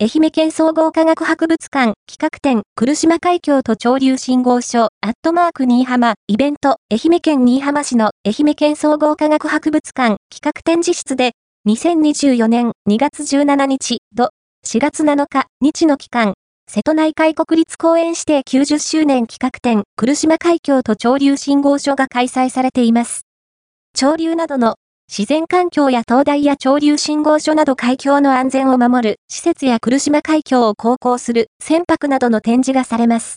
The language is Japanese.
愛媛県総合科学博物館企画展、来島海峡と潮流信号所、アットマーク新居浜、イベント、愛媛県新居浜市の愛媛県総合科学博物館企画展示室で、2024年2月17日、土、4月7日、日の期間、瀬戸内海国立公園指定90周年企画展、来島海峡と潮流信号所が開催されています。潮流などの自然環境や灯台や潮流信号所など海峡の安全を守る施設や来島海峡を航行する船舶などの展示がされます。